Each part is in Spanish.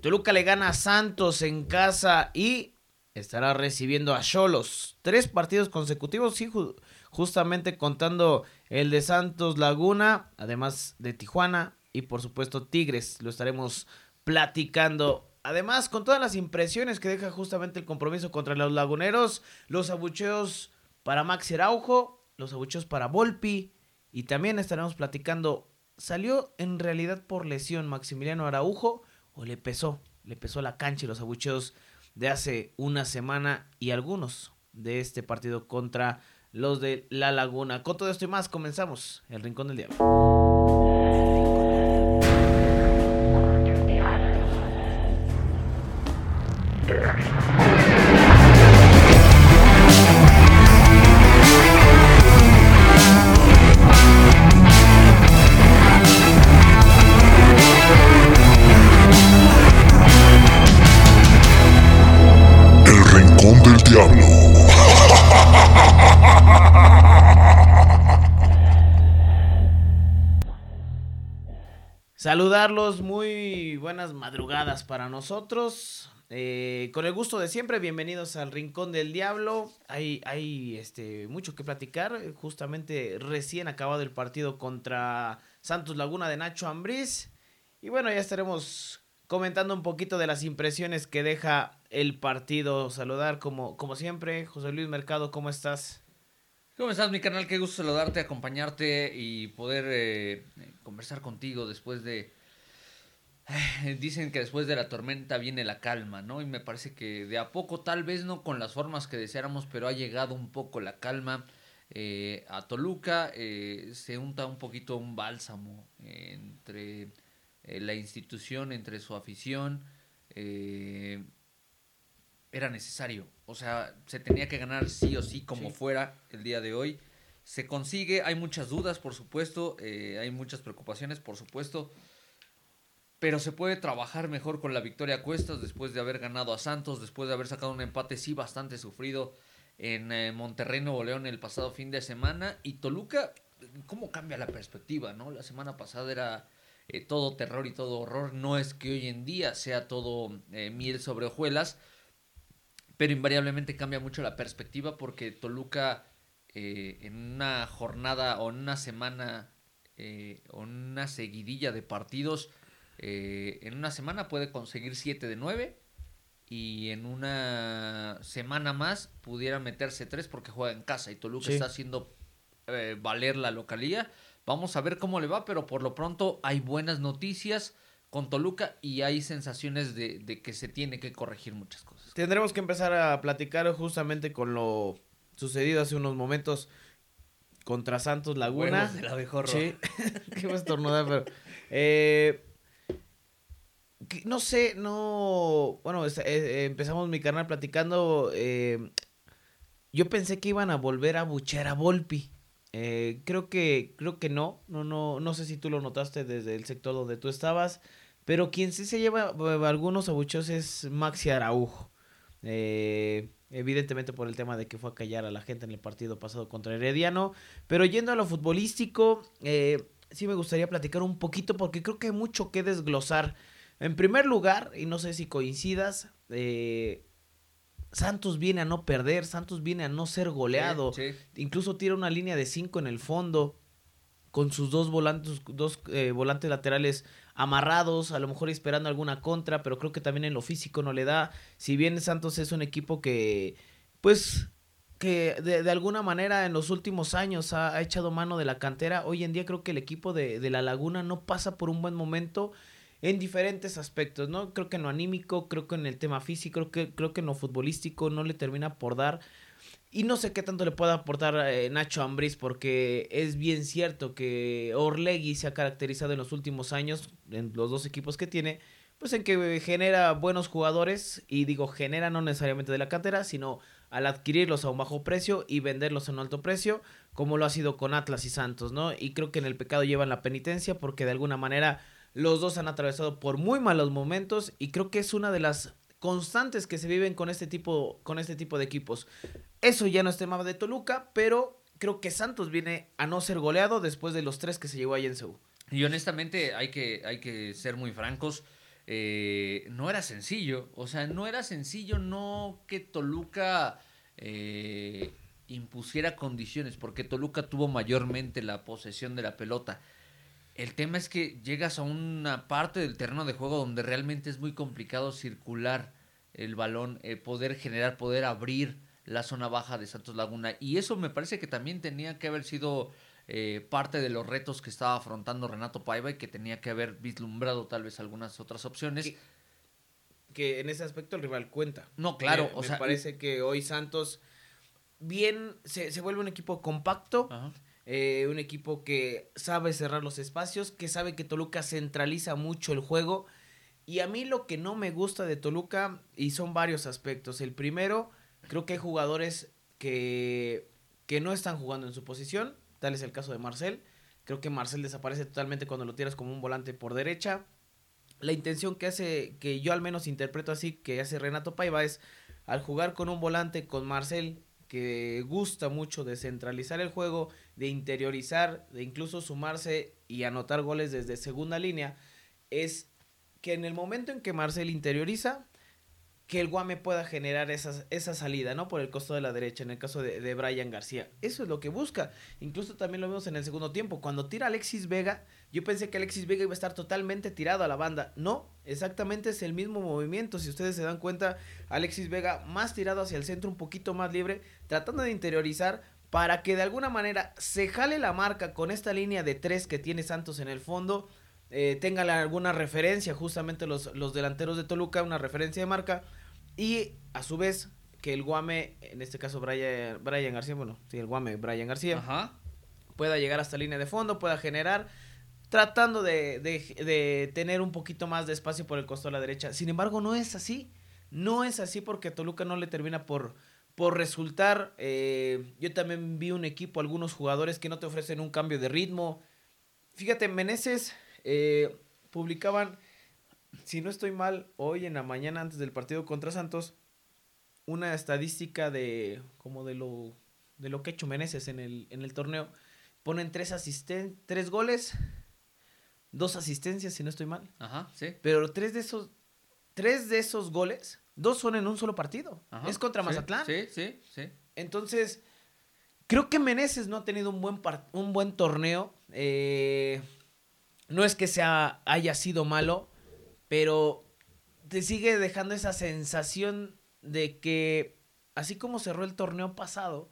Toluca le gana a Santos en casa y estará recibiendo a Cholos. Tres partidos consecutivos, sí, justamente contando el de Santos Laguna, además de Tijuana y por supuesto Tigres. Lo estaremos platicando. Además, con todas las impresiones que deja justamente el compromiso contra los laguneros, los abucheos para Max Araujo, los abucheos para Volpi, y también estaremos platicando, ¿salió en realidad por lesión Maximiliano Araujo o le pesó? Le pesó la cancha y los abucheos de hace una semana y algunos de este partido contra los de La Laguna. Con todo esto y más, comenzamos el Rincón del Diablo. Saludarlos, muy buenas madrugadas para nosotros. Eh, con el gusto de siempre, bienvenidos al Rincón del Diablo. Hay, hay este, mucho que platicar. Justamente recién acabado el partido contra Santos Laguna de Nacho Ambriz. Y bueno, ya estaremos comentando un poquito de las impresiones que deja el partido. Saludar como, como siempre, José Luis Mercado, ¿cómo estás? ¿Cómo estás, mi canal? Qué gusto saludarte, acompañarte y poder eh, conversar contigo después de... dicen que después de la tormenta viene la calma, ¿no? Y me parece que de a poco, tal vez no con las formas que deseáramos, pero ha llegado un poco la calma. Eh, a Toluca eh, se unta un poquito un bálsamo entre la institución, entre su afición. Era necesario o sea, se tenía que ganar sí o sí como fuera el día de hoy. Se consigue, hay muchas dudas, por supuesto, eh, hay muchas preocupaciones, por supuesto, pero se puede trabajar mejor con la victoria a cuestas después de haber ganado a Santos, después de haber sacado un empate sí bastante sufrido en eh, Monterrey, Nuevo León el pasado fin de semana. Y Toluca, ¿cómo cambia la perspectiva? no La semana pasada era eh, todo terror y todo horror, no es que hoy en día sea todo miel sobre hojuelas pero invariablemente cambia mucho la perspectiva porque Toluca eh, en una jornada o en una semana eh, o en una seguidilla de partidos, eh, en una semana puede conseguir 7 de 9 y en una semana más pudiera meterse 3 porque juega en casa y Toluca está haciendo valer la localía. Vamos a ver cómo le va, pero por lo pronto hay buenas noticias con Toluca y hay sensaciones de, que se tiene que corregir muchas cosas. Tendremos que empezar a platicar justamente con lo sucedido hace unos momentos contra Santos Laguna. sí, qué a estornudar, pero... Eh, no sé, no... Bueno, eh, empezamos mi canal platicando... Eh, yo pensé que iban a volver a buchar a Volpi. creo que creo que no, no, no, no sé si tú lo notaste desde el sector donde tú estabas. Pero quien sí se lleva eh, algunos abuchos es Maxi Araujo. Eh, evidentemente por el tema de que fue a callar a la gente en el partido pasado contra Herediano. Pero yendo a lo futbolístico, eh, sí me gustaría platicar un poquito porque creo que hay mucho que desglosar. En primer lugar, y no sé si coincidas, Santos viene a no perder, Santos viene a no ser goleado. Incluso tira una línea de 5 en el fondo con sus dos volantes, dos volantes laterales amarrados, a lo mejor esperando alguna contra, pero creo que también en lo físico no le da. Si bien Santos es un equipo que, pues, que de, alguna manera en los últimos años ha, echado mano de la cantera, hoy en día creo que el equipo de, de, La Laguna no pasa por un buen momento en diferentes aspectos, ¿no? Creo que en lo anímico, creo que en el tema físico, creo que, creo que en lo futbolístico no le termina por dar. Y no sé qué tanto le puede aportar eh, Nacho Ambriz, porque es bien cierto que Orlegui se ha caracterizado en los últimos años, en los dos equipos que tiene, pues en que genera buenos jugadores, y digo genera no necesariamente de la cantera, sino al adquirirlos a un bajo precio y venderlos a un alto precio, como lo ha sido con Atlas y Santos, ¿no? Y creo que en el pecado llevan la penitencia, porque de alguna manera los dos han atravesado por muy malos momentos, y creo que es una de las constantes que se viven con este tipo, con este tipo de equipos. Eso ya no es tema de Toluca, pero creo que Santos viene a no ser goleado después de los tres que se llevó ahí en Seúl. Y honestamente hay que, hay que ser muy francos. eh, no era sencillo. O sea, no era sencillo no que Toluca eh, impusiera condiciones, porque Toluca tuvo mayormente la posesión de la pelota. El tema es que llegas a una parte del terreno de juego donde realmente es muy complicado circular el balón, eh, poder generar, poder abrir la zona baja de Santos Laguna. Y eso me parece que también tenía que haber sido eh, parte de los retos que estaba afrontando Renato Paiva y que tenía que haber vislumbrado tal vez algunas otras opciones. Que, en ese aspecto el rival cuenta. No, claro. Me, o sea, parece que hoy Santos bien se, se vuelve un equipo compacto. Eh, un equipo que sabe cerrar los espacios, que sabe que Toluca centraliza mucho el juego. Y a mí lo que no me gusta de Toluca, y son varios aspectos. El primero, creo que hay jugadores que, que no están jugando en su posición. Tal es el caso de Marcel. Creo que Marcel desaparece totalmente cuando lo tiras como un volante por derecha. La intención que hace, que yo al menos interpreto así, que hace Renato Paiva es al jugar con un volante con Marcel que gusta mucho de centralizar el juego, de interiorizar, de incluso sumarse y anotar goles desde segunda línea, es que en el momento en que Marcel interioriza, que el Guame pueda generar esa, salida, ¿no? Por el costo de la derecha, en el caso de, de, Brian García. Eso es lo que busca. Incluso también lo vemos en el segundo tiempo. Cuando tira Alexis Vega, yo pensé que Alexis Vega iba a estar totalmente tirado a la banda. No, exactamente es el mismo movimiento. Si ustedes se dan cuenta, Alexis Vega más tirado hacia el centro, un poquito más libre, tratando de interiorizar para que de alguna manera se jale la marca con esta línea de tres que tiene Santos en el fondo. Eh, tengan alguna referencia, justamente los, los delanteros de Toluca, una referencia de marca y a su vez, que el Guame, en este caso Brian, Brian García, bueno, sí, el Guame, Brian García, pueda llegar hasta línea de fondo, pueda generar, tratando de, de, tener un poquito más de espacio por el costado de la derecha. Sin embargo, no es así. No es así porque Toluca no le termina por, por resultar. Eh, yo también vi un equipo, algunos jugadores que no te ofrecen un cambio de ritmo. Fíjate, Meneses eh, publicaban si no estoy mal, hoy en la mañana antes del partido contra Santos, una estadística de como de lo de lo que ha hecho Meneses en el, en el torneo. Ponen tres asisten tres goles, dos asistencias, si no estoy mal. Ajá, sí. Pero tres de esos, tres de esos goles, dos son en un solo partido. es contra Mazatlán. Sí, sí, sí. Entonces, creo que Meneses no ha tenido un buen, un buen torneo. Eh, no es que sea, haya sido malo, pero te sigue dejando esa sensación de que, así como cerró el torneo pasado,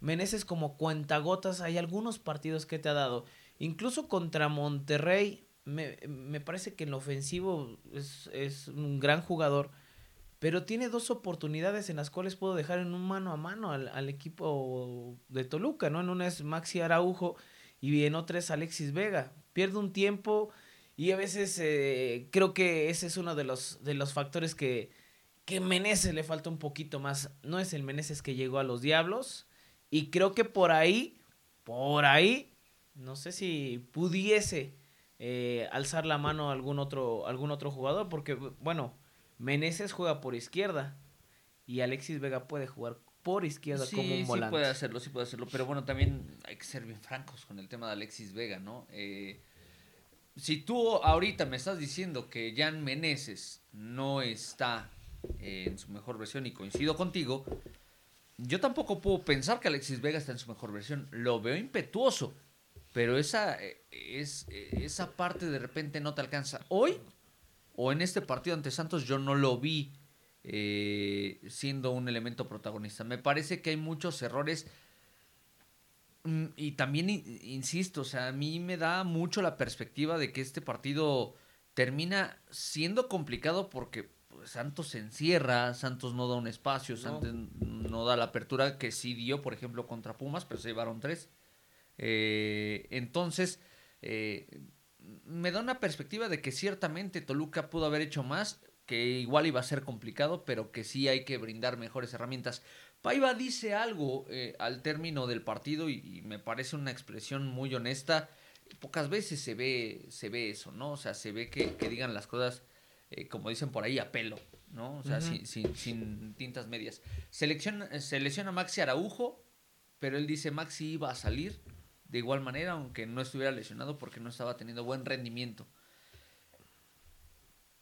Meneses como cuentagotas, hay algunos partidos que te ha dado. Incluso contra Monterrey, me, me parece que en lo ofensivo es, es, un gran jugador, pero tiene dos oportunidades en las cuales puedo dejar en un mano a mano al, al equipo de Toluca, ¿no? En una es Maxi Araujo y en otra es Alexis Vega. Pierde un tiempo y a veces eh, creo que ese es uno de los, de los factores que, que Meneses le falta un poquito más. No es el Meneses que llegó a los Diablos. Y creo que por ahí, por ahí, no sé si pudiese eh, alzar la mano a algún otro, algún otro jugador. Porque, bueno, Meneses juega por izquierda. Y Alexis Vega puede jugar por izquierda como un volante. Sí puede hacerlo, sí puede hacerlo. Pero bueno, también hay que ser bien francos con el tema de Alexis Vega, ¿no? Eh, si tú ahorita me estás diciendo que Jan Meneses no está en su mejor versión y coincido contigo, yo tampoco puedo pensar que Alexis Vega está en su mejor versión. Lo veo impetuoso, pero esa, es, esa parte de repente no te alcanza. Hoy o en este partido ante Santos yo no lo vi eh, siendo un elemento protagonista. Me parece que hay muchos errores y también, insisto, o sea, a mí me da mucho la perspectiva de que este partido termina siendo complicado porque pues, Santos se encierra, Santos no da un espacio, Santos no da la apertura que sí dio, por ejemplo, contra Pumas, pero se llevaron tres. Eh, entonces, eh, me da una perspectiva de que ciertamente Toluca pudo haber hecho más, que igual iba a ser complicado, pero que sí hay que brindar mejores herramientas. Paiva dice algo eh, al término del partido y, me parece una expresión muy honesta. Pocas veces se ve, se ve eso, ¿no? O sea, se ve que, digan las cosas, eh, como dicen por ahí, a pelo, ¿no? O sea, sin, sin, tintas medias. Selecciona, selecciona Maxi Araujo, pero él dice Maxi iba a salir de igual manera, aunque no estuviera lesionado porque no estaba teniendo buen rendimiento.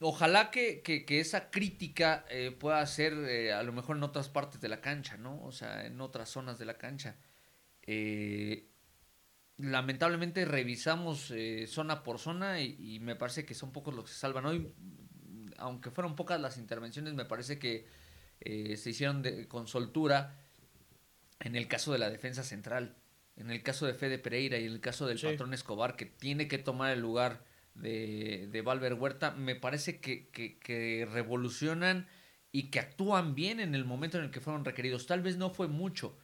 Ojalá que, esa crítica eh, pueda ser eh, a lo mejor en otras partes de la cancha, ¿no? O sea, en otras zonas de la cancha. Eh, lamentablemente revisamos zona por zona y, me parece que son pocos los que se salvan hoy. Aunque fueron pocas las intervenciones, me parece que se hicieron con soltura en el caso de la defensa central, en el caso de Fede Pereira y en el caso del patrón Escobar, que tiene que tomar el lugar de, de Valver Huerta, me parece que, que, revolucionan y que actúan bien en el momento en el que fueron requeridos. Tal vez no fue mucho.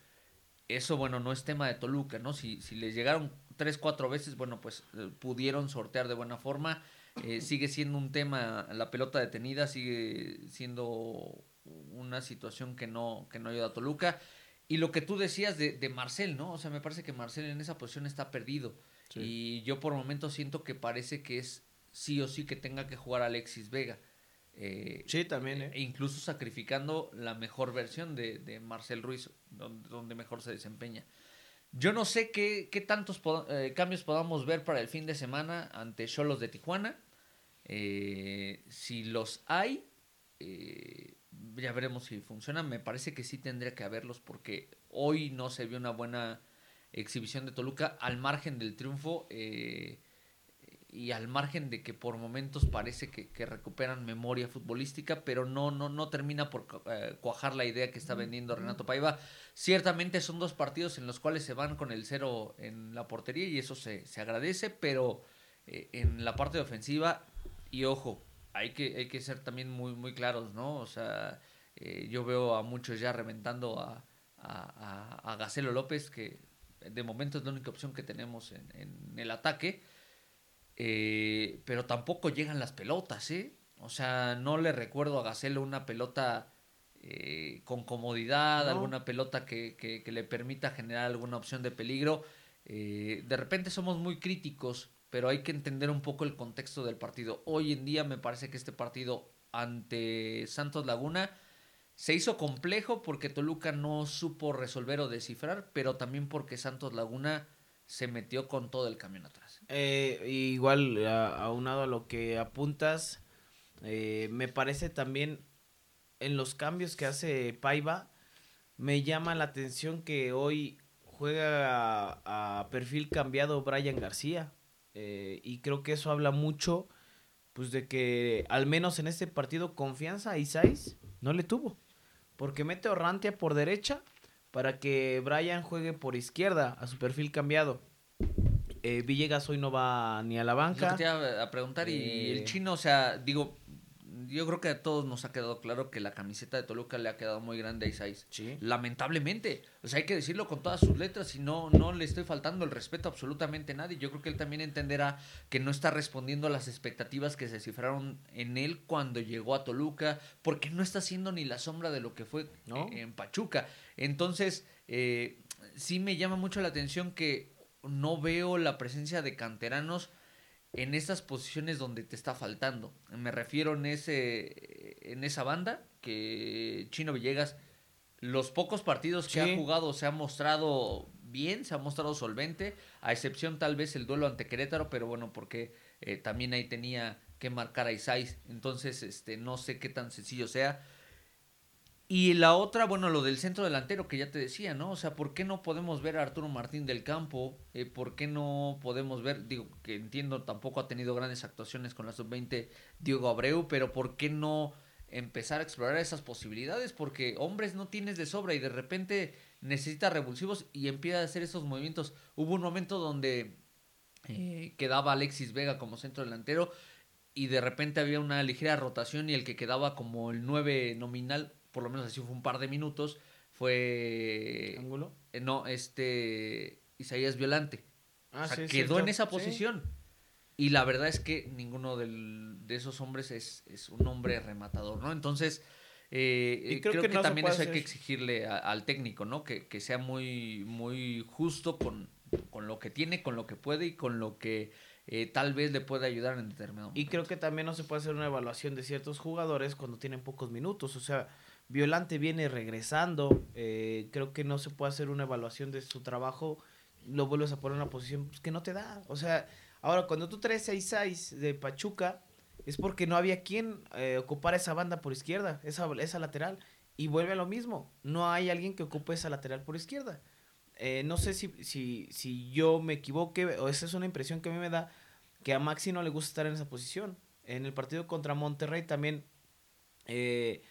Eso, bueno, no es tema de Toluca, ¿no? Si, si les llegaron tres, cuatro veces, bueno, pues eh, pudieron sortear de buena forma. Eh, sigue siendo un tema, la pelota detenida sigue siendo una situación que no, que no ayuda a Toluca. Y lo que tú decías de, de Marcel, ¿no? O sea, me parece que Marcel en esa posición está perdido. Y yo por momentos siento que parece que es sí o sí que tenga que jugar Alexis Vega. Eh, sí, también. ¿eh? E incluso sacrificando la mejor versión de, de Marcel Ruiz, donde, mejor se desempeña. Yo no sé qué, qué tantos eh, cambios podamos ver para el fin de semana ante Cholos de Tijuana. Eh, si los hay, ya veremos si funcionan. Me parece que sí tendría que haberlos porque hoy no se vio una buena exhibición de Toluca al margen del triunfo eh, y al margen de que por momentos parece que, recuperan memoria futbolística, pero no, no, no termina por eh, cuajar la idea que está vendiendo Renato Paiva. Ciertamente son dos partidos en los cuales se van con el cero en la portería y eso se, agradece, pero eh, en la parte ofensiva, y ojo, hay que, hay que ser también muy, muy claros, ¿no? O sea, yo veo a muchos ya reventando a, a, a Gacelo López, que de momento es la única opción que tenemos en, el ataque. Eh, pero tampoco llegan las pelotas, ¿eh? O sea, no le recuerdo a Gacelo una pelota eh, con comodidad, alguna pelota que, le permita generar alguna opción de peligro. Eh, de repente somos muy críticos, pero hay que entender un poco el contexto del partido. Hoy en día me parece que este partido ante Santos Laguna se hizo complejo porque Toluca no supo resolver o descifrar, pero también porque Santos Laguna se metió con todo el camión atrás. Eh, igual, aunado a lo que apuntas, eh, me parece también en los cambios que hace Paiva, me llama la atención que hoy juega a, perfil cambiado Brian García. Eh, y creo que eso habla mucho, pues de que al menos en este partido confianza a Isais no le tuvo porque mete a Orrantia por derecha para que Brian juegue por izquierda a su perfil cambiado. Eh, Villegas hoy no va ni a la banca. te iba a preguntar, y el eh, chino, o sea, digo, yo creo que a todos nos ha quedado claro que la camiseta de Toluca le ha quedado muy grande a Isais. Sí. Lamentablemente. O sea, hay que decirlo con todas sus letras y no, no le estoy faltando el respeto a absolutamente a nadie. Yo creo que él también entenderá que no está respondiendo a las expectativas que se cifraron en él cuando llegó a Toluca, porque no está haciendo ni la sombra de lo que fue en Pachuca. Entonces, eh, sí me llama mucho la atención que no veo la presencia de canteranos en esas posiciones donde te está faltando. Me refiero en, ese, en esa banda que Chino Villegas, los pocos partidos que ha jugado se ha mostrado bien, se ha mostrado solvente, a excepción tal vez el duelo ante Querétaro, pero bueno, porque eh, también ahí tenía que marcar a Isais, entonces este, no sé qué tan sencillo sea. Y la otra, bueno, lo del centro delantero que ya te decía, ¿no? O sea, ¿por qué no podemos ver a Arturo Martín del Campo? Eh, ¿Por qué no podemos ver, digo, que entiendo, tampoco ha tenido grandes actuaciones con la sub-20 Diego Abreu, pero ¿por qué no empezar a explorar esas posibilidades? Porque hombres no tienes de sobra y de repente necesita revulsivos y empieza a hacer esos movimientos. Hubo un momento donde eh, quedaba Alexis Vega como centro delantero y de repente había una ligera rotación y el que quedaba como el 9 nominal por lo menos así fue un par de minutos, fue... ¿Ángulo? Eh, no, este... Isaías Violante. Ah, o sea, quedó en esa posición. Y la verdad es que ninguno de esos hombres es, un hombre rematador, ¿no? Entonces, eh, y creo, que, también eso hay que exigirle al técnico, ¿no? Que, que, sea muy, muy justo con, con lo que tiene, con lo que puede y con lo que eh, tal vez le pueda ayudar en determinado momento. Y creo que también no se puede hacer una evaluación de ciertos jugadores cuando tienen pocos minutos. O sea, Violante viene regresando. Eh, creo que no se puede hacer una evaluación de su trabajo. Lo vuelves a poner en una posición pues, que no te da. O sea, ahora cuando tú traes a Isais de Pachuca, es porque no había quien eh, ocupara esa banda por izquierda, esa, esa lateral. Y vuelve a lo mismo, no hay alguien que ocupe esa lateral por izquierda. Eh, no sé si, si, si yo me equivoque o esa es una impresión que a mí me da que a Maxi no le gusta estar en esa posición. En el partido contra Monterrey también eh,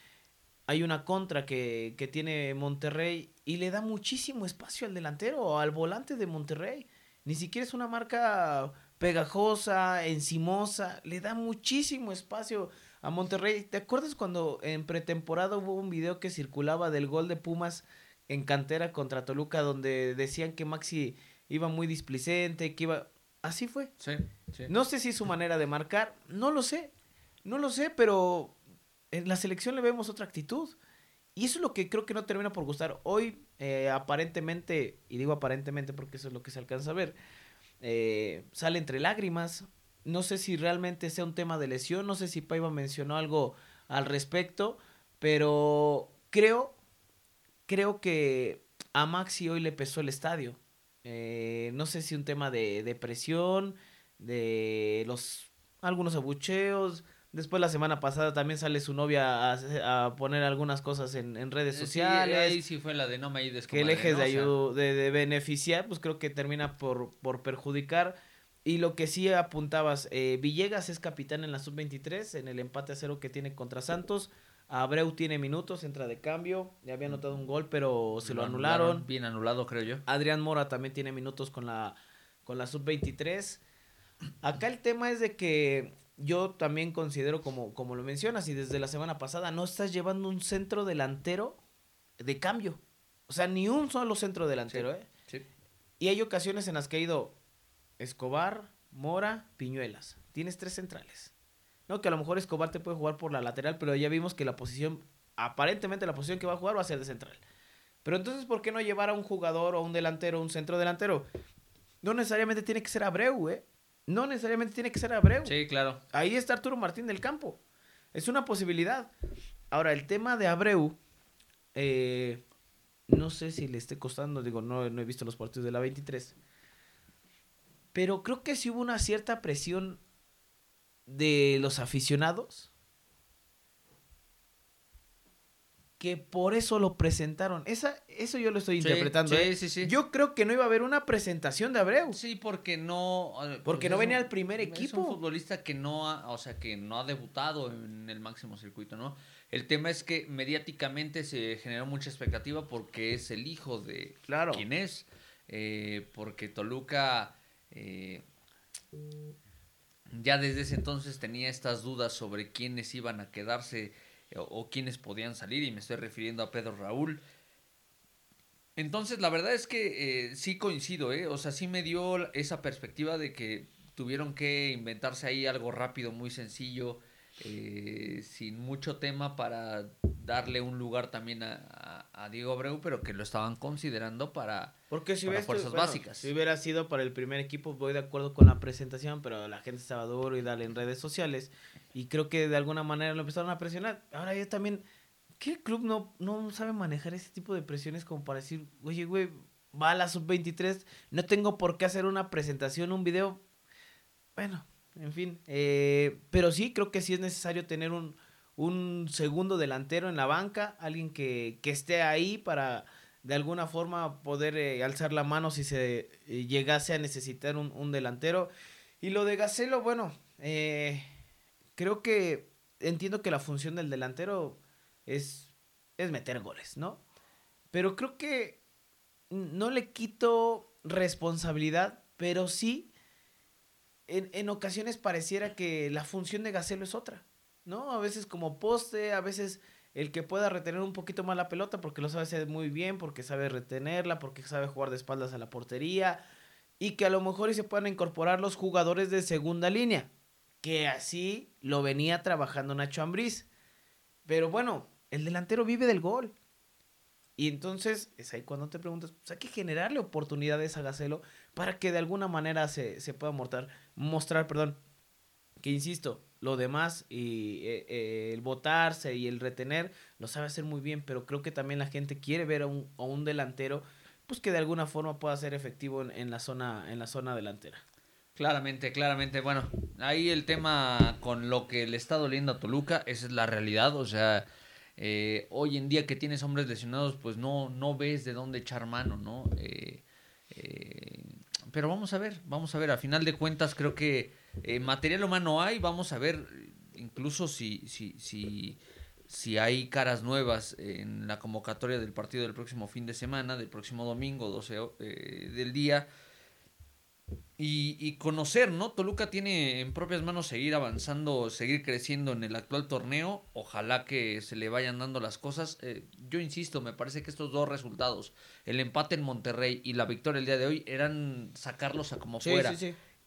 hay una contra que, que, tiene Monterrey y le da muchísimo espacio al delantero o al volante de Monterrey. Ni siquiera es una marca pegajosa, encimosa, le da muchísimo espacio a Monterrey. ¿Te acuerdas cuando en pretemporada hubo un video que circulaba del gol de Pumas en cantera contra Toluca donde decían que Maxi iba muy displicente, que iba... Así fue. Sí, sí. No sé si es su manera de marcar, no lo sé, no lo sé, pero en la selección le vemos otra actitud. Y eso es lo que creo que no termina por gustar. Hoy, eh, aparentemente, y digo aparentemente porque eso es lo que se alcanza a ver, eh, sale entre lágrimas. No sé si realmente sea un tema de lesión, no sé si Paiva mencionó algo al respecto, pero creo, creo que a Maxi hoy le pesó el estadio. Eh, no sé si un tema de depresión, de los algunos abucheos. Después la semana pasada también sale su novia a, poner algunas cosas en, redes sociales. ahí sí fue la de no me ayudes. Que el eje de, de, de, beneficiar, pues creo que termina por, por perjudicar. Y lo que sí apuntabas, eh, Villegas es capitán en la sub-23, en el empate a cero que tiene contra Santos. Abreu tiene minutos, entra de cambio. Ya había anotado un gol, pero se lo, anularon. Bien anulado, creo yo. Adrián Mora también tiene minutos con la, con la sub-23. Acá el tema es de que yo también considero, como, como lo mencionas, y desde la semana pasada, no estás llevando un centro delantero de cambio. O sea, ni un solo centro delantero, ¿eh? Sí. Y hay ocasiones en las que ha ido Escobar, Mora, Piñuelas. Tienes tres centrales. No, que a lo mejor Escobar te puede jugar por la lateral, pero ya vimos que la posición, aparentemente la posición que va a jugar va a ser de central. Pero entonces, ¿por qué no llevar a un jugador o un delantero, un centro delantero? No necesariamente tiene que ser Abreu, ¿eh? No necesariamente tiene que ser Abreu. Sí, claro. Ahí está Arturo Martín del Campo. Es una posibilidad. Ahora, el tema de Abreu, eh, no sé si le esté costando, digo, no, no he visto los partidos de la 23. Pero creo que sí hubo una cierta presión de los aficionados que por eso lo presentaron. Esa, eso yo lo estoy interpretando. Sí, ¿eh? sí. Yo creo que no iba a haber una presentación de Abreu. Sí, porque no. Porque pues no venía al primer equipo. Es un futbolista que no ha, o sea, que no ha debutado en el máximo circuito, ¿no? El tema es que mediáticamente se generó mucha expectativa porque es el hijo de claro. quién es. Eh, porque Toluca. Eh, ya desde ese entonces tenía estas dudas sobre quiénes iban a quedarse o, quienes podían salir, y me estoy refiriendo a Pedro Raúl. Entonces, la verdad es que eh, sí coincido, ¿eh? O sea, sí me dio esa perspectiva de que tuvieron que inventarse ahí algo rápido, muy sencillo, eh, sin mucho tema para darle un lugar también a, Diego Abreu, pero que lo estaban considerando para, Porque si fuerzas básicas. Si hubiera sido para el primer equipo, voy de acuerdo con la presentación, pero la gente estaba duro y dale en redes sociales. Y creo que de alguna manera lo empezaron a presionar. Ahora ya también, ¿qué club no, no sabe manejar ese tipo de presiones como para decir, oye, güey, va a la sub-23, no tengo por qué hacer una presentación, un video? Bueno, en fin. Eh, pero sí, creo que sí es necesario tener un, un segundo delantero en la banca, alguien que, que esté ahí para de alguna forma poder eh, alzar la mano si se eh, llegase a necesitar un, un, delantero. Y lo de Gacelo, bueno, eh, creo que entiendo que la función del delantero es, es meter goles, ¿no? Pero creo que no le quito responsabilidad, pero sí, en, en ocasiones pareciera que la función de Gacelo es otra, ¿no? A veces como poste, a veces el que pueda retener un poquito más la pelota porque lo sabe hacer muy bien, porque sabe retenerla, porque sabe jugar de espaldas a la portería y que a lo mejor se puedan incorporar los jugadores de segunda línea que así lo venía trabajando Nacho Ambriz. Pero bueno, el delantero vive del gol. Y entonces es ahí cuando te preguntas, pues hay que generarle oportunidades a Gacelo para que de alguna manera se, se pueda mostrar, perdón, que insisto, lo demás y eh, eh, el votarse y el retener lo sabe hacer muy bien, pero creo que también la gente quiere ver a un, a un delantero pues que de alguna forma pueda ser efectivo en, en, la zona en la zona delantera. Claramente, claramente. Bueno, ahí el tema con lo que le está doliendo a Toluca, esa es la realidad. O sea, eh, hoy en día que tienes hombres lesionados, pues no, no ves de dónde echar mano, ¿no? Eh, eh, pero vamos a ver, vamos a ver. A final de cuentas, creo que material humano hay. Vamos a ver, incluso si, si, si, si hay caras nuevas en la convocatoria del partido del próximo fin de semana, del próximo domingo, 12 del día y, conocer, ¿no? Toluca tiene en propias manos seguir avanzando, seguir creciendo en el actual torneo. Ojalá que se le vayan dando las cosas. Eh, yo insisto, me parece que estos dos resultados, el empate en Monterrey y la victoria el día de hoy, eran sacarlos a como fuera.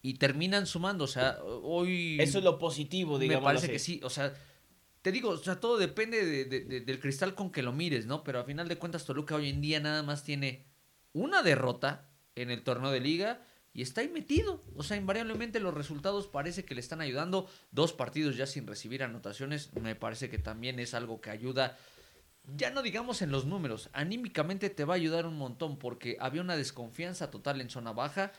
Y terminan sumando, o sea, hoy... Eso es lo positivo, digamos. Me parece que sí, o sea, te digo, o sea, todo depende del cristal con que lo mires, ¿no? Pero a final de cuentas Toluca hoy en día nada más tiene una derrota en el torneo de liga y está ahí metido. O sea, invariablemente los resultados parece que le están ayudando. Dos partidos ya sin recibir anotaciones, me parece que también es algo que ayuda. Ya no digamos en los números, anímicamente te va a ayudar un montón porque había una desconfianza total en zona baja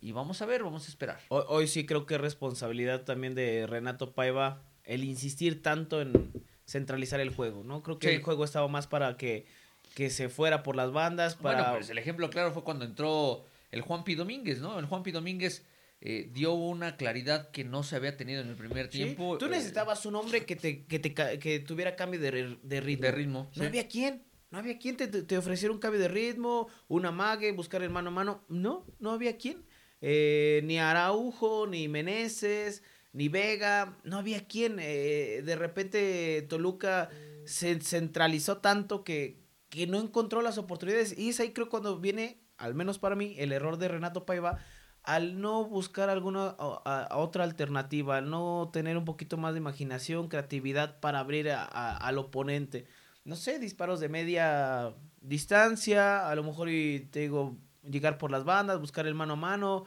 y vamos a ver, vamos a esperar. Hoy, sí creo que es responsabilidad también de Renato Paiva el insistir tanto en centralizar el juego, ¿no? Creo que el juego estaba más para que, que se fuera por las bandas. Para... Bueno, pues el ejemplo claro fue cuando entró el Juanpi Domínguez, ¿no? El Juanpi Domínguez eh, dio una claridad que no se había tenido en el primer tiempo. Tú eh, necesitabas un hombre que te, que te que tuviera cambio de, ritmo. De ritmo. No había quien. No había quien te, te, ofreciera un cambio de ritmo, una mague, buscar el mano a mano. No, no había quien. Eh, ni Araujo, ni Meneses, ni Vega. No había quien. de repente Toluca se centralizó tanto que, que no encontró las oportunidades. Y es ahí creo cuando viene al menos para mí, el error de Renato Paiva al no buscar alguna otra alternativa, al no tener un poquito más de imaginación, creatividad para abrir al oponente. No sé, disparos de media distancia, a lo mejor y te digo, llegar por las bandas, buscar el mano a mano.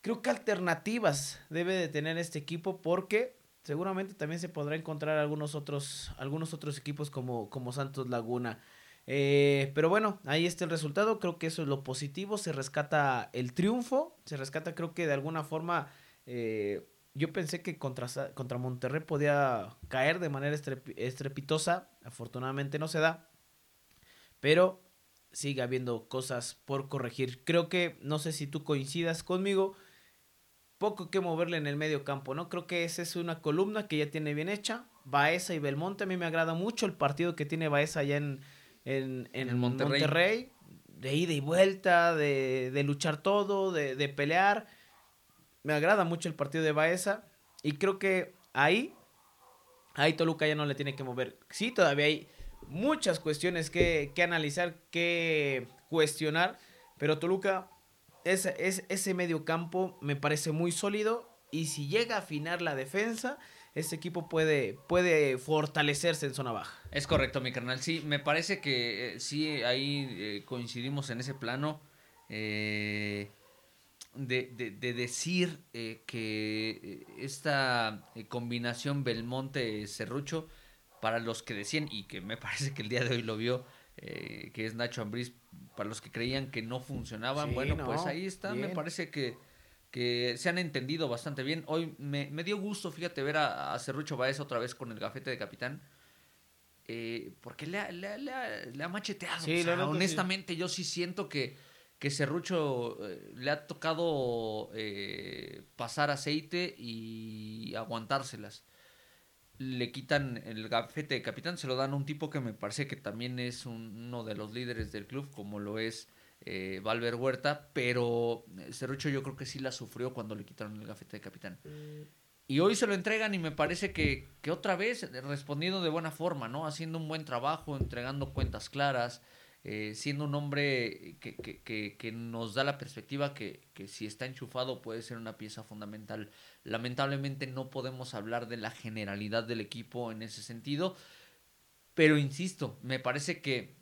Creo que alternativas debe de tener este equipo porque seguramente también se podrá encontrar algunos otros, algunos otros equipos como, como Santos Laguna. Eh, pero bueno, ahí está el resultado. Creo que eso es lo positivo. Se rescata el triunfo. Se rescata, creo que de alguna forma. Eh, yo pensé que contra, contra Monterrey podía caer de manera estrepitosa. Afortunadamente no se da. Pero sigue habiendo cosas por corregir. Creo que, no sé si tú coincidas conmigo, poco que moverle en el medio campo, ¿no? Creo que esa es una columna que ya tiene bien hecha. Baeza y Belmonte, a mí me agrada mucho el partido que tiene Baeza allá en, en, en Monterrey. de ida y vuelta, de, de luchar todo, de, de, pelear. Me agrada mucho el partido de Baeza y creo que ahí, ahí Toluca ya no le tiene que mover. Sí, todavía hay muchas cuestiones que, que analizar, que cuestionar, pero Toluca, es, es, ese medio campo me parece muy sólido y si llega a afinar la defensa, este equipo puede, puede fortalecerse en zona baja. Es correcto, mi carnal. Sí, me parece que eh, sí, ahí eh, coincidimos en ese plano. Eh, de, de, decir que esta combinación Belmonte-Cerrucho, para los que decían, y que me parece que el día de hoy lo vio, que es Nacho Ambriz, para los que creían que no funcionaban, bueno, pues ahí está, me parece que que se han entendido bastante bien. Hoy me, dio gusto, fíjate, ver a, a Cerrucho Baez otra vez con el gafete de capitán. Eh, porque le ha, le, macheteado. honestamente, yo sí siento que, que Cerrucho eh, le ha tocado eh, pasar aceite y aguantárselas. Le quitan el gafete de capitán, se lo dan a un tipo que me parece que también es uno de los líderes del club, como lo es eh, Valver Huerta, pero eh, Cerrucho yo creo que sí la sufrió cuando le quitaron el gafete de capitán. Y hoy se lo entregan y me parece que, que otra vez respondiendo de buena forma, ¿no? Haciendo un buen trabajo, entregando cuentas claras, eh, siendo un hombre que, que, que, nos da la perspectiva que, que si está enchufado puede ser una pieza fundamental. Lamentablemente no podemos hablar de la generalidad del equipo en ese sentido, pero insisto, me parece que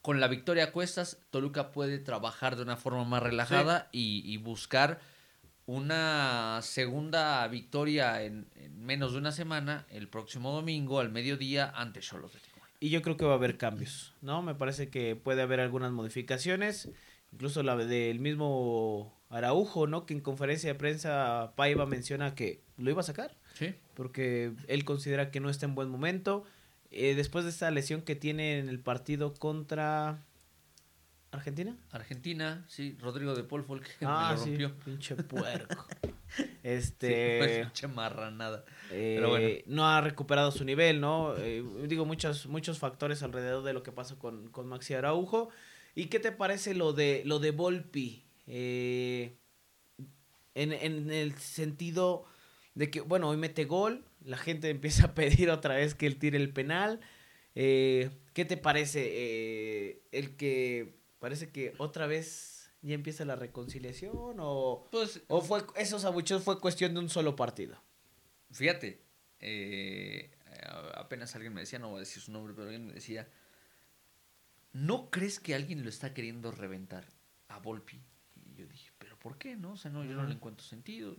con la victoria a cuestas, Toluca puede trabajar de una forma más relajada y, buscar una segunda victoria en, menos de una semana el próximo domingo al mediodía ante Cholos de. Y yo creo que va a haber cambios, ¿no? Me parece que puede haber algunas modificaciones, incluso la del mismo Araujo, ¿no? Que en conferencia de prensa Paiva menciona que lo iba a sacar. Sí. Porque él considera que no está en buen momento. Eh, después de esta lesión que tiene en el partido contra Argentina. Argentina, sí, Rodrigo de Paul fue el que ah, lo rompió. pinche puerco. este. pues, pinche marranada. Eh, Pero bueno. No ha recuperado su nivel, ¿no? Eh, digo, muchos, muchos factores alrededor de lo que pasa con, con Maxi Araujo. ¿Y qué te parece lo de lo de Volpi? Eh, en, en el sentido de que, bueno, hoy mete gol, la gente empieza a pedir otra vez que él tire el penal. Eh, ¿Qué te parece eh, el que parece que otra vez ya empieza la reconciliación o, pues, o fue esos abucheos fue cuestión de un solo partido? Fíjate, eh, apenas alguien me decía, no voy a decir su nombre, pero alguien me decía, ¿no crees que alguien lo está queriendo reventar a Volpi? Y yo dije, ¿pero por qué? No, o sea, no, yo no le encuentro sentido.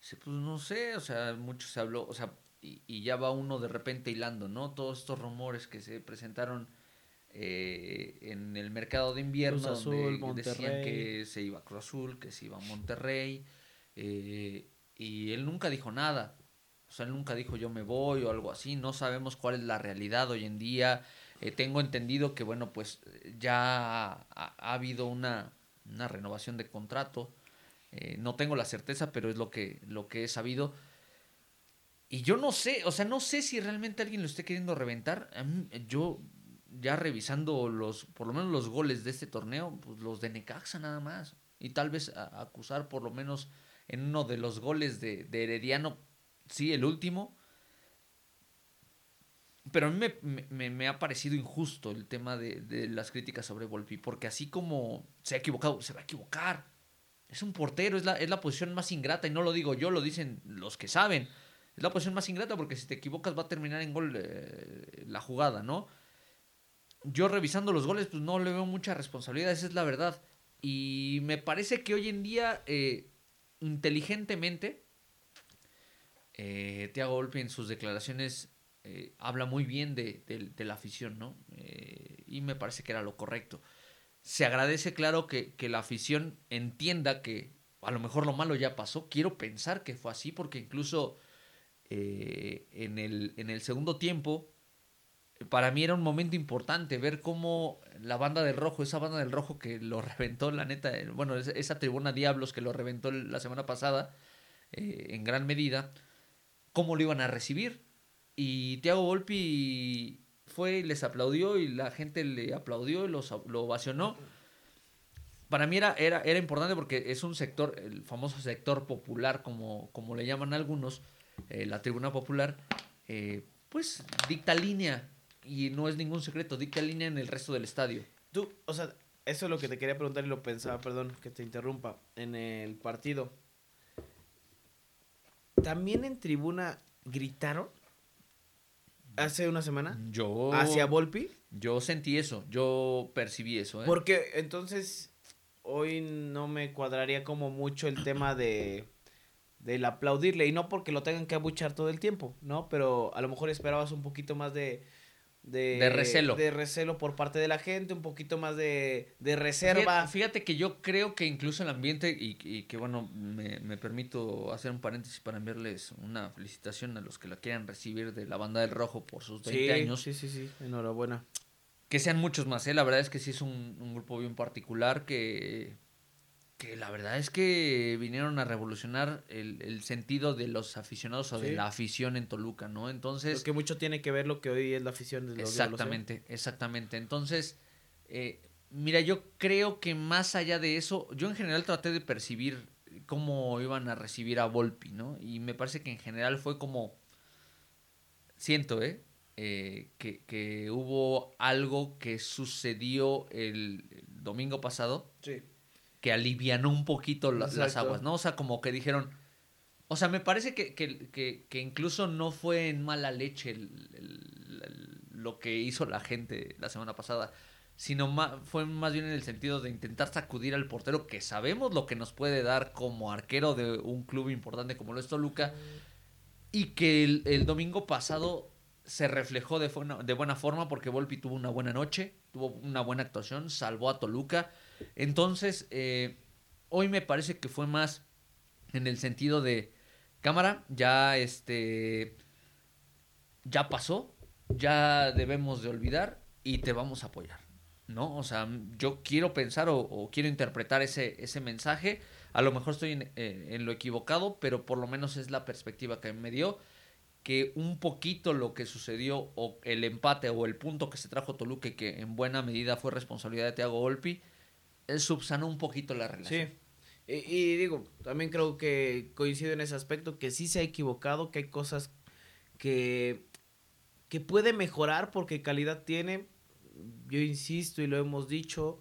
Dice, pues no sé, o sea, mucho se habló, o sea, y, ya va uno de repente hilando, ¿no? Todos estos rumores que se presentaron eh, en el mercado de invierno, Azul, donde decían que se iba a Cruz Azul, que se iba a Monterrey, eh, y él nunca dijo nada. O sea, él nunca dijo yo me voy o algo así. No sabemos cuál es la realidad hoy en día. Eh, tengo entendido que, bueno, pues ya ha, ha habido una, una renovación de contrato no tengo la certeza, pero es lo que, lo que he sabido. Y yo no sé, o sea, no sé si realmente alguien lo esté queriendo reventar. yo, ya revisando los, por lo menos los goles de este torneo, pues los de Necaxa nada más. Y tal vez acusar por lo menos en uno de los goles de, Herediano, sí, el último. Pero a mí me, ha parecido injusto el tema de, de, las críticas sobre Volpi, porque así como se ha equivocado, se va a equivocar. Es un portero, es la, es la posición más ingrata, y no lo digo yo, lo dicen los que saben. Es la posición más ingrata porque si te equivocas va a terminar en gol eh, la jugada, ¿no? Yo revisando los goles, pues no le veo mucha responsabilidad, esa es la verdad. Y me parece que hoy en día, eh, inteligentemente, eh, Tiago Volpi en sus declaraciones eh, habla muy bien de, la afición, ¿no? y me parece que era lo correcto se agradece, claro, que, la afición entienda que a lo mejor lo malo ya pasó. Quiero pensar que fue así, porque incluso eh, en, el, en el segundo tiempo, para mí era un momento importante ver cómo la banda del rojo, esa banda del rojo que lo reventó, la neta, eh, bueno, esa tribuna Diablos que lo reventó la semana pasada, eh, en gran medida, cómo lo iban a recibir. Y Thiago Volpi fue y les aplaudió y la gente le aplaudió y los, lo ovacionó. Para mí era, era, era importante porque es un sector, el famoso sector popular, como, como le llaman algunos, eh, la tribuna popular, pues dicta línea, y no es ningún secreto, dicta línea en el resto del estadio. Tú, o sea, eso es lo que te quería preguntar y lo pensaba, perdón que te interrumpa, en el partido. ¿También en tribuna gritaron? hace una semana? Yo. ¿Hacia Volpi? Yo sentí eso, yo percibí eso. ¿eh? Porque entonces hoy no me cuadraría como mucho el tema de del aplaudirle y no porque lo tengan que abuchar todo el tiempo, ¿no? Pero a lo mejor esperabas un poquito más de de, recelo. De recelo por parte de la gente, un poquito más de, reserva. Fíjate, que yo creo que incluso el ambiente, y, que bueno, me, permito hacer un paréntesis para enviarles una felicitación a los que la quieran recibir de la banda del rojo por sus 20 años. Sí, sí, sí, enhorabuena. Que sean muchos más, ¿eh? La verdad es que sí es un, un grupo bien particular que que la verdad es que vinieron a revolucionar el, sentido de los aficionados o de la afición en Toluca, ¿no? Entonces... Porque mucho tiene que ver lo que hoy es la afición de los Exactamente, exactamente. Entonces, eh, mira, yo creo que más allá de eso, yo en general traté de percibir cómo iban a recibir a Volpi, ¿no? Y me parece que en general fue como... Siento, ¿eh? eh que, que hubo algo que sucedió el, el domingo pasado. Sí que alivianó un poquito las aguas, ¿no? O sea, como que dijeron, o sea, me parece que, que, que, incluso no fue en mala leche lo que hizo la gente la semana pasada, sino fue más bien en el sentido de intentar sacudir al portero que sabemos lo que nos puede dar como arquero de un club importante como lo es Toluca y que el, domingo pasado se reflejó de, de buena forma porque Volpi tuvo una buena noche, tuvo una buena actuación, salvó a Toluca entonces, eh, Hoy me parece que fue más en el sentido de cámara, ya este ya pasó, ya debemos de olvidar y te vamos a apoyar. ¿No? O sea, yo quiero pensar o, quiero interpretar ese, ese mensaje. A lo mejor estoy en, eh, en, lo equivocado, pero por lo menos es la perspectiva que me dio. Que un poquito lo que sucedió, o el empate o el punto que se trajo Toluque, que en buena medida fue responsabilidad de Thiago Volpi, subsanó un poquito la relación. Sí. Y, digo, también creo que coincido en ese aspecto, que sí se ha equivocado, que hay cosas que, que puede mejorar porque calidad tiene. Yo insisto y lo hemos dicho,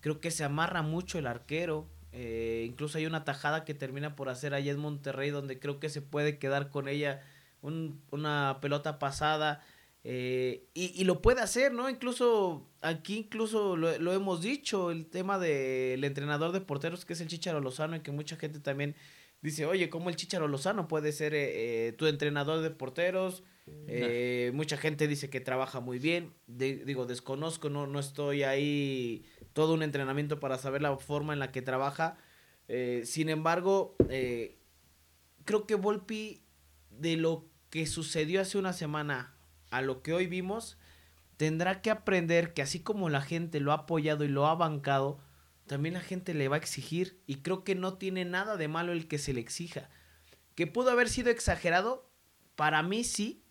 creo que se amarra mucho el arquero. Eh, incluso hay una tajada que termina por hacer allá en Monterrey donde creo que se puede quedar con ella una pelota pasada. Eh, y, lo puede hacer, ¿no? Incluso aquí incluso lo, hemos dicho, el tema del entrenador de porteros que es el Chicharo Lozano y que mucha gente también dice, oye, ¿cómo el Chicharo Lozano puede ser eh, eh, tu entrenador de porteros? mucha gente dice que trabaja muy bien, digo, desconozco, no, no estoy ahí todo un entrenamiento para saber la forma en la que trabaja. sin embargo, creo que Volpi, de lo que sucedió hace una semana a lo que hoy vimos, tendrá que aprender que así como la gente lo ha apoyado y lo ha bancado, también la gente le va a exigir y creo que no tiene nada de malo el que se le exija. Que pudo haber sido exagerado, para mí sí,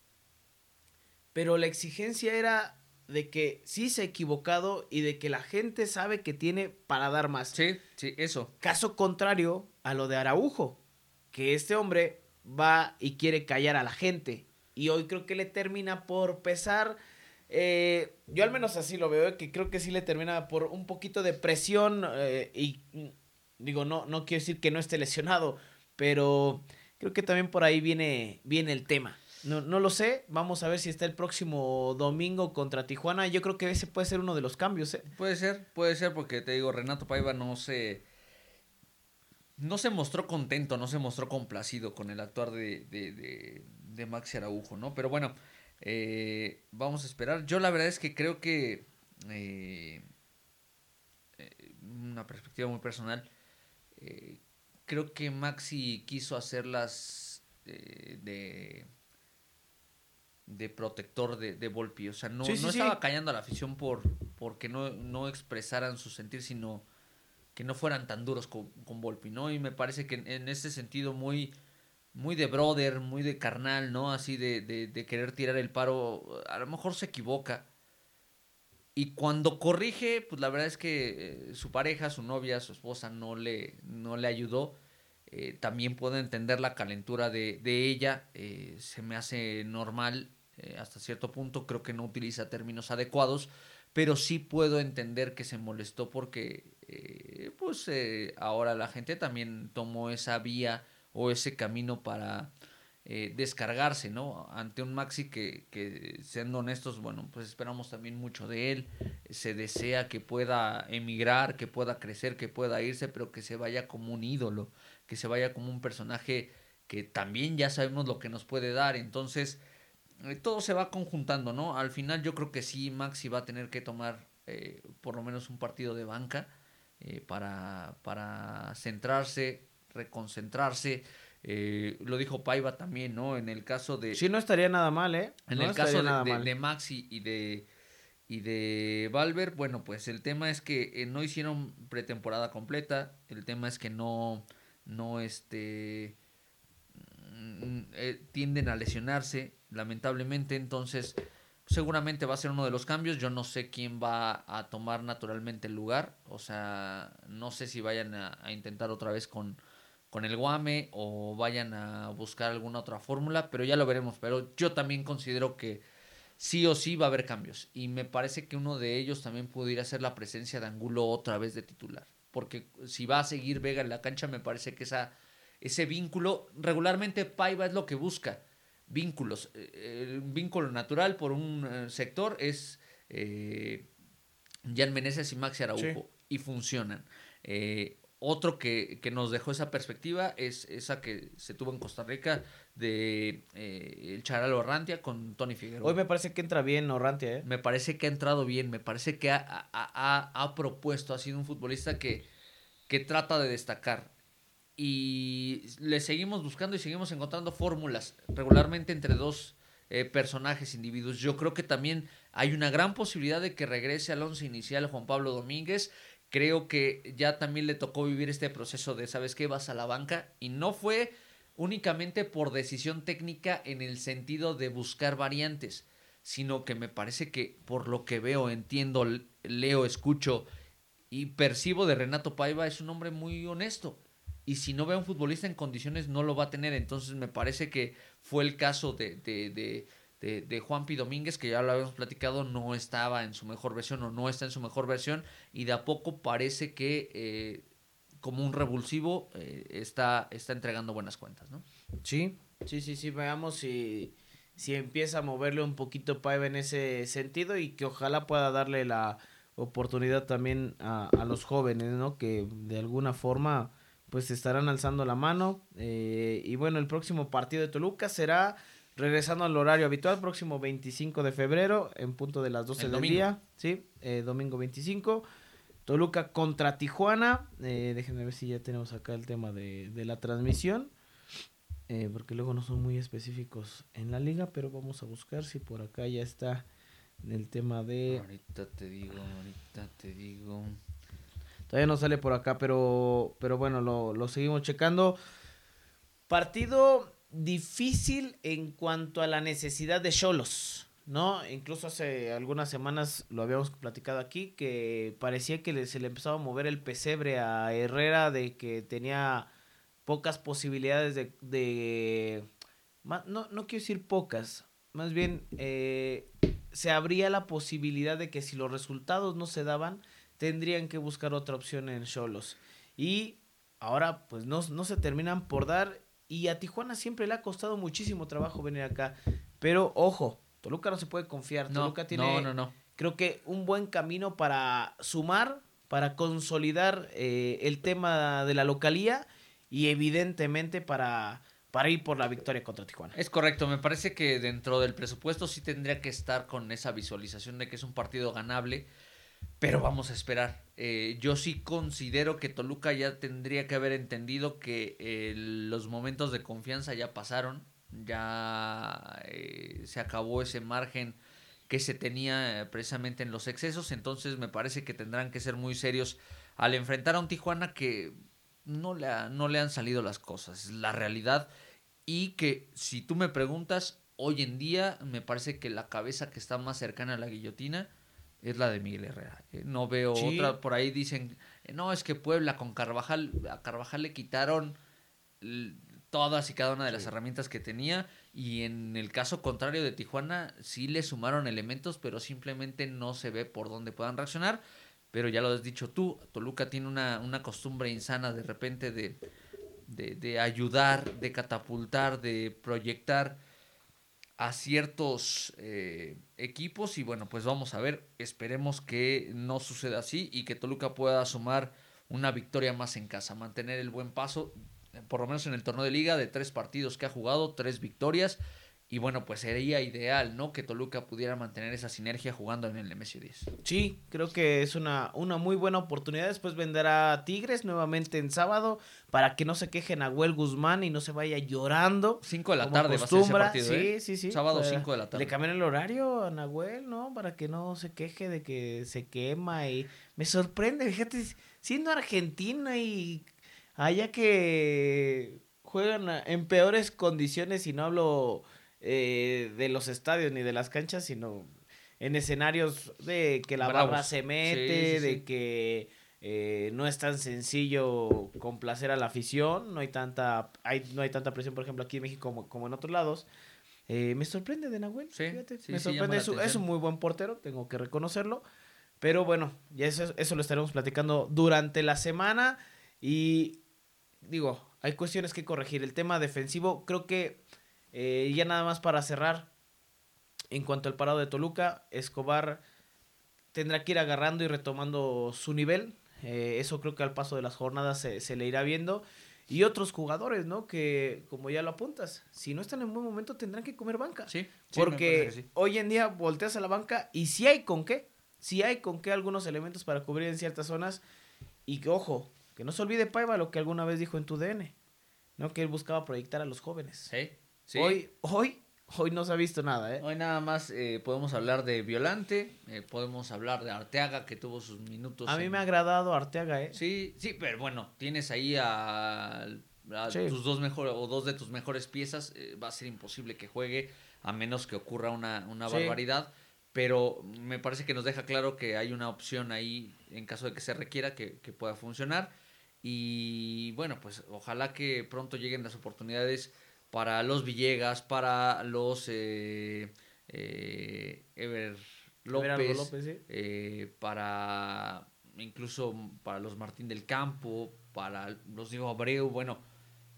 pero la exigencia era de que sí se ha equivocado y de que la gente sabe que tiene para dar más. Sí, sí, eso. Caso contrario a lo de Araujo, que este hombre va y quiere callar a la gente y hoy creo que le termina por pesar. Eh, yo al menos así lo veo, que creo que sí le termina por un poquito de presión eh, y mm, digo, no, no quiero decir que no esté lesionado, pero creo que también por ahí viene, viene el tema. No, no lo sé, vamos a ver si está el próximo domingo contra Tijuana. Yo creo que ese puede ser uno de los cambios. ¿eh? Puede ser, puede ser, porque te digo, Renato Paiva no se, no se mostró contento, no se mostró complacido con el actuar de Maxi Araujo, ¿no? Pero bueno, eh, vamos a esperar. Yo la verdad es que creo que eh, eh, una perspectiva muy personal, creo que Maxi quiso hacerlas de de protector de, de Volpi. O sea, no, no estaba callando a la afición por porque no, no expresaran su sentir, sino que no fueran tan duros con, con Volpi, ¿no? Y me parece que en ese sentido muy muy de brother, muy de carnal, ¿no? Así de, de, querer tirar el paro, a lo mejor se equivoca. Y cuando corrige, pues la verdad es que eh, su pareja, su novia, su esposa no le, no le ayudó. Eh, también puedo entender la calentura de, de ella. Eh, se me hace normal hasta cierto punto. Creo que no utiliza términos adecuados. Pero sí puedo entender que se molestó porque pues ahora la gente también tomó esa vía o ese camino para eh, descargarse, ¿no? Ante un Maxi que, que, siendo honestos, bueno, pues esperamos también mucho de él, se desea que pueda emigrar, que pueda crecer, que pueda irse, pero que se vaya como un ídolo, que se vaya como un personaje que también ya sabemos lo que nos puede dar, entonces eh, todo se va conjuntando, ¿no? Al final yo creo que sí, Maxi va a tener que tomar eh, por lo menos un partido de banca para, para centrarse, reconcentrarse. Eh, lo dijo Paiva también, ¿no? En el caso de. Sí, no estaría nada mal, ¿eh? En el caso de, de, Maxi y de. Y de Valver, bueno, pues el tema es que eh, no hicieron pretemporada completa. El tema es que no. No, este. Mm, eh, tienden a lesionarse, lamentablemente. Entonces, seguramente va a ser uno de los cambios. Yo no sé quién va a tomar naturalmente el lugar. O sea, no sé si vayan a intentar otra vez con con el Guame o vayan a buscar alguna otra fórmula, pero ya lo veremos. Pero yo también considero que sí o sí va a haber cambios. Y me parece que uno de ellos también pudiera ser la presencia de Angulo otra vez de titular. Porque si va a seguir Vega en la cancha, me parece que esa, ese vínculo, regularmente Paiva es lo que busca. Vínculos. Eh, el vínculo natural por un eh, sector es eh, Jan Meneses y Maxi Araujo. Y funcionan. Eh, otro que, nos dejó esa perspectiva es esa que se tuvo en Costa Rica de eh, el Charal Orrantia con Tony Figueroa. Hoy me parece que entra bien Orrantia, ¿eh? Me parece que ha entrado bien, me parece que ha, ha, ha, propuesto, ha sido un futbolista que, que trata de destacar. Y le seguimos buscando y seguimos encontrando fórmulas regularmente entre dos eh, personajes, individuos. Yo creo que también hay una gran posibilidad de que regrese al once inicial Juan Pablo Domínguez. Creo que ya también le tocó vivir este proceso de, ¿sabes qué? Vas a la banca. Y no fue únicamente por decisión técnica en el sentido de buscar variantes, sino que me parece que por lo que veo, entiendo, leo, escucho y percibo de Renato Paiva es un hombre muy honesto y si no ve a un futbolista en condiciones no lo va a tener. Entonces me parece que fue el caso de, de, de, de, Juanpi Domínguez, que ya lo habíamos platicado, no estaba en su mejor versión o no está en su mejor versión y de a poco parece que eh, como un revulsivo eh, está, está entregando buenas cuentas, ¿no? Sí, sí, sí, sí, veamos si, si empieza a moverle un poquito Paiva en ese sentido y que ojalá pueda darle la oportunidad también a, a los jóvenes, ¿no? Que de alguna forma pues estarán alzando la mano. Eh, y bueno, el próximo partido de Toluca será regresando al horario habitual, próximo 25 de febrero, en punto de las 12 del día. Sí, eh, domingo 25. Toluca contra Tijuana. Eh, déjenme ver si ya tenemos acá el tema de, de la transmisión. Eh, porque luego no son muy específicos en la liga, pero vamos a buscar si por acá ya está el tema de... Ahorita te digo, ahorita te digo. Todavía no sale por acá, pero, pero bueno, lo, lo seguimos checando. Partido difícil en cuanto a la necesidad de Cholos, ¿no? Incluso hace algunas semanas lo habíamos platicado aquí, que parecía que se le empezaba a mover el pesebre a Herrera de que tenía pocas posibilidades de... de no, no quiero decir pocas, más bien eh, se abría la posibilidad de que si los resultados no se daban, tendrían que buscar otra opción en Cholos. Y ahora pues no, no se terminan por dar y a Tijuana siempre le ha costado muchísimo trabajo venir acá. Pero ojo, Toluca no se puede confiar. No, Toluca tiene, no, no, no. creo que un buen camino para sumar, para consolidar eh, el tema de la localía y evidentemente para, para ir por la victoria contra Tijuana. Es correcto, me parece que dentro del presupuesto sí tendría que estar con esa visualización de que es un partido ganable pero vamos a esperar. Eh, yo sí considero que Toluca ya tendría que haber entendido que eh, los momentos de confianza ya pasaron, ya eh, se acabó ese margen que se tenía precisamente en los excesos, entonces me parece que tendrán que ser muy serios al enfrentar a un Tijuana que no le, no le han salido las cosas, la realidad, y que si tú me preguntas, hoy en día me parece que la cabeza que está más cercana a la guillotina, es la de Miguel Herrera. Eh, no veo otra. Por ahí dicen, eh, no, es que Puebla con Carvajal, a Carvajal le quitaron todas y cada una de las herramientas que tenía y en el caso contrario de Tijuana sí le sumaron elementos, pero simplemente no se ve por dónde puedan reaccionar. Pero ya lo has dicho tú, Toluca tiene una, una costumbre insana de repente de, de, de ayudar, de catapultar, de proyectar a ciertos eh, equipos y bueno, pues vamos a ver, esperemos que no suceda así y que Toluca pueda sumar una victoria más en casa, mantener el buen paso, por lo menos en el torneo de liga, de tres partidos que ha jugado, tres victorias y bueno, pues sería ideal, ¿no? Que Toluca pudiera mantener esa sinergia jugando en el MS10. Sí, creo que es una, una muy buena oportunidad. Después vendrá Tigres nuevamente en sábado para que no se queje Nahuel Guzmán y no se vaya llorando. Cinco de la tarde va a ser ese partido, Sí, ¿eh? sí, sí. Sábado 5 de la tarde. Le cambian el horario a Nahuel, ¿no? Para que no se queje de que se quema y me sorprende, fíjate, siendo Argentina y allá que juegan en peores condiciones y no hablo eh, de los estadios ni de las canchas, sino en escenarios de que la barra se mete, de que eh, no es tan sencillo complacer a la afición, no hay tanta, hay, no hay tanta presión, por ejemplo, aquí en México como, en otros lados. Eh, me sorprende de Nahuel, me sorprende, es, es, un muy buen portero, tengo que reconocerlo, pero bueno, ya eso, eso lo estaremos platicando durante la semana y digo, hay cuestiones que corregir. El tema defensivo, creo que eh, ya nada más para cerrar, en cuanto al parado de Toluca, Escobar tendrá que ir agarrando y retomando su nivel. Eh, eso creo que al paso de las jornadas se, le irá viendo. Y otros jugadores, ¿no? Que, como ya lo apuntas, si no están en buen momento tendrán que comer banca. Sí. porque hoy en día volteas a la banca y si hay con qué. Si hay con qué algunos elementos para cubrir en ciertas zonas. Y que, ojo, Que no se olvide Paiva lo que alguna vez dijo en tu DN, ¿no? Que él buscaba proyectar a los jóvenes. Sí. Hoy, hoy, hoy no se ha visto nada, ¿eh? Hoy nada más eh, podemos hablar de Violante, eh, podemos hablar de Arteaga que tuvo sus minutos. A mí me ha agradado Arteaga, ¿eh? Sí, sí, pero bueno, tienes ahí a, tus dos mejores o dos de tus mejores piezas, eh, va a ser imposible que juegue a menos que ocurra una, una barbaridad pero me parece que nos deja claro que hay una opción ahí en caso de que se requiera que, que pueda funcionar. Y bueno, pues ojalá que pronto lleguen las oportunidades para los Villegas, para los eh, eh, Ever López, eh, para incluso para los Martín del Campo, para los Diego Abreu, bueno,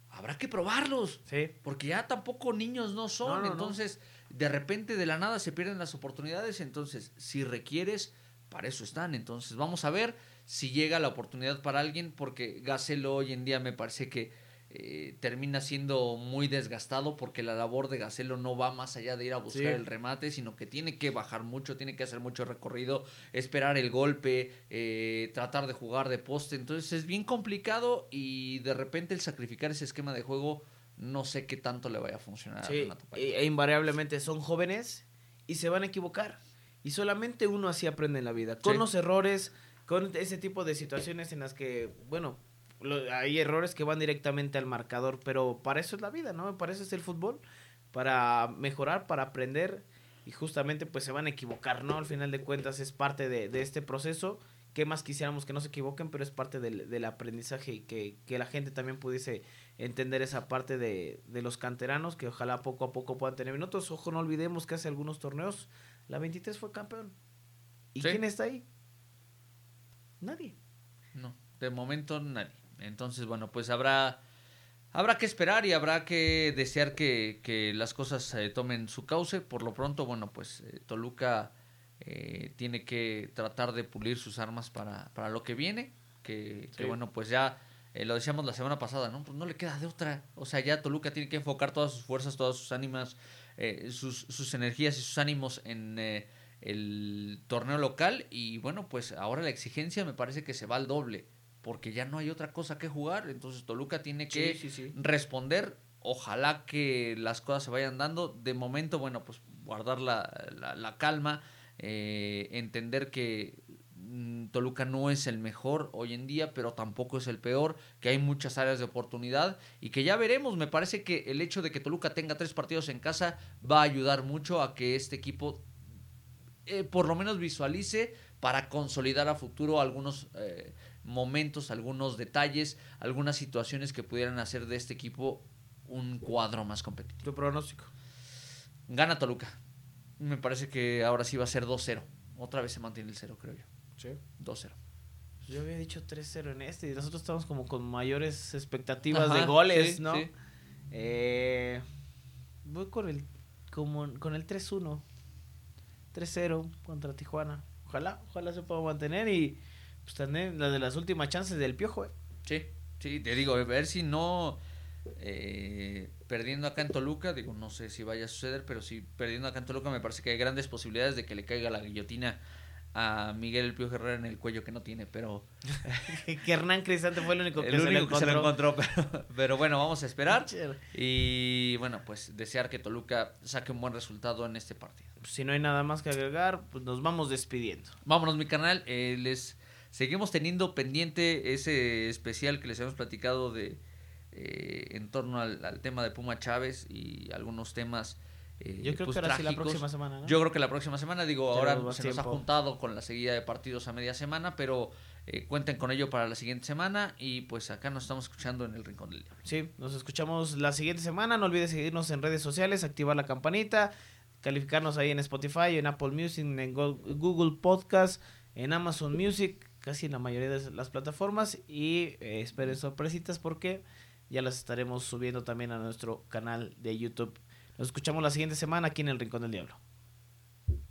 habrá que probarlos, porque ya tampoco niños no son, entonces de repente de la nada se pierden las oportunidades, entonces si requieres, para eso están, entonces vamos a ver si llega la oportunidad para alguien, porque Gacelo hoy en día me parece que eh, termina siendo muy desgastado porque la labor de Gacelo no va más allá de ir a buscar el remate, sino que tiene que bajar mucho, tiene que hacer mucho recorrido, esperar el golpe, eh, tratar de jugar de poste. Entonces es bien complicado y de repente el sacrificar ese esquema de juego no sé qué tanto le vaya a funcionar. Sí, e, invariablemente son jóvenes y se van a equivocar. Y solamente uno así aprende en la vida, con los errores, con ese tipo de situaciones en las que, bueno, hay errores que van directamente al marcador, pero para eso es la vida, ¿no? Para eso es el fútbol, para mejorar, para aprender y justamente pues se van a equivocar, ¿no? Al final de cuentas es parte de, este proceso. ¿Qué más quisiéramos que no se equivoquen? Pero es parte del, aprendizaje y que, que, la gente también pudiese entender esa parte de, de, los canteranos, que ojalá poco a poco puedan tener minutos. Ojo, no olvidemos que hace algunos torneos la 23 fue campeón. ¿Y quién está ahí? Nadie. No, de momento nadie. Entonces, bueno, pues habrá, habrá que esperar y habrá que desear que, las cosas eh, tomen su cauce. Por lo pronto, bueno, pues eh, Toluca eh, tiene que tratar de pulir sus armas para, para lo que viene. Que, bueno, pues ya lo decíamos la semana pasada, ¿no? Pues no le queda de otra. O sea, ya Toluca tiene que enfocar todas sus fuerzas, todas sus ánimas, sus, sus energías y sus ánimos en el torneo local. Y bueno, pues ahora la exigencia me parece que se va al doble porque ya no hay otra cosa que jugar. Entonces Toluca tiene que responder. Ojalá que las cosas se vayan dando. De momento, bueno, pues guardar la, calma, eh, entender que mm, Toluca no es el mejor hoy en día, pero tampoco es el peor, que hay muchas áreas de oportunidad y que ya veremos. Me parece que el hecho de que Toluca tenga tres partidos en casa va a ayudar mucho a que este equipo eh, por lo menos visualice para consolidar a futuro algunos eh, momentos, algunos detalles, algunas situaciones que pudieran hacer de este equipo un cuadro más competitivo. ¿Tu pronóstico? Gana Toluca. Me parece que ahora sí va a ser 2-0. Otra vez se mantiene el 0, creo yo. Sí. 2-0. Yo había dicho 3-0 en este y nosotros estamos como con mayores expectativas de goles, ¿no? Eh, voy con el, como, con el 3-1. 3-0 contra Tijuana. Ojalá, ojalá se pueda mantener y pues también la de las últimas chances del piojo, ¿eh? Sí, sí, te digo, a ver si no eh, perdiendo acá en Toluca, digo, no sé si vaya a suceder, pero si perdiendo acá en Toluca me parece que hay grandes posibilidades de que le caiga la guillotina a Miguel el Piojo Herrera en el cuello que no tiene, pero que Hernán Cristante fue el único que, se, lo encontró. pero, bueno, vamos a esperar y bueno, pues desear que Toluca saque un buen resultado en este partido. Si no hay nada más que agregar, pues nos vamos despidiendo. Vámonos mi canal, eh, les Seguimos teniendo pendiente ese especial que les hemos platicado de eh, en torno al, tema de Puma Chávez y algunos temas. Eh, Yo creo pues, que ahora sí la próxima semana. Yo creo que la próxima semana, digo, ahora se nos ha juntado con la seguida de partidos a media semana, pero eh, cuenten con ello para la siguiente semana y pues acá nos estamos escuchando en el Rincón del Diablo. Sí, nos escuchamos la siguiente semana. No olvides seguirnos en redes sociales, activar la campanita, calificarnos ahí en Spotify, en Apple Music, en Google Podcast, en Amazon Music casi en la mayoría de las plataformas y eh, esperen sorpresitas porque ya las estaremos subiendo también a nuestro canal de YouTube. Nos escuchamos la siguiente semana aquí en el Rincón del Diablo.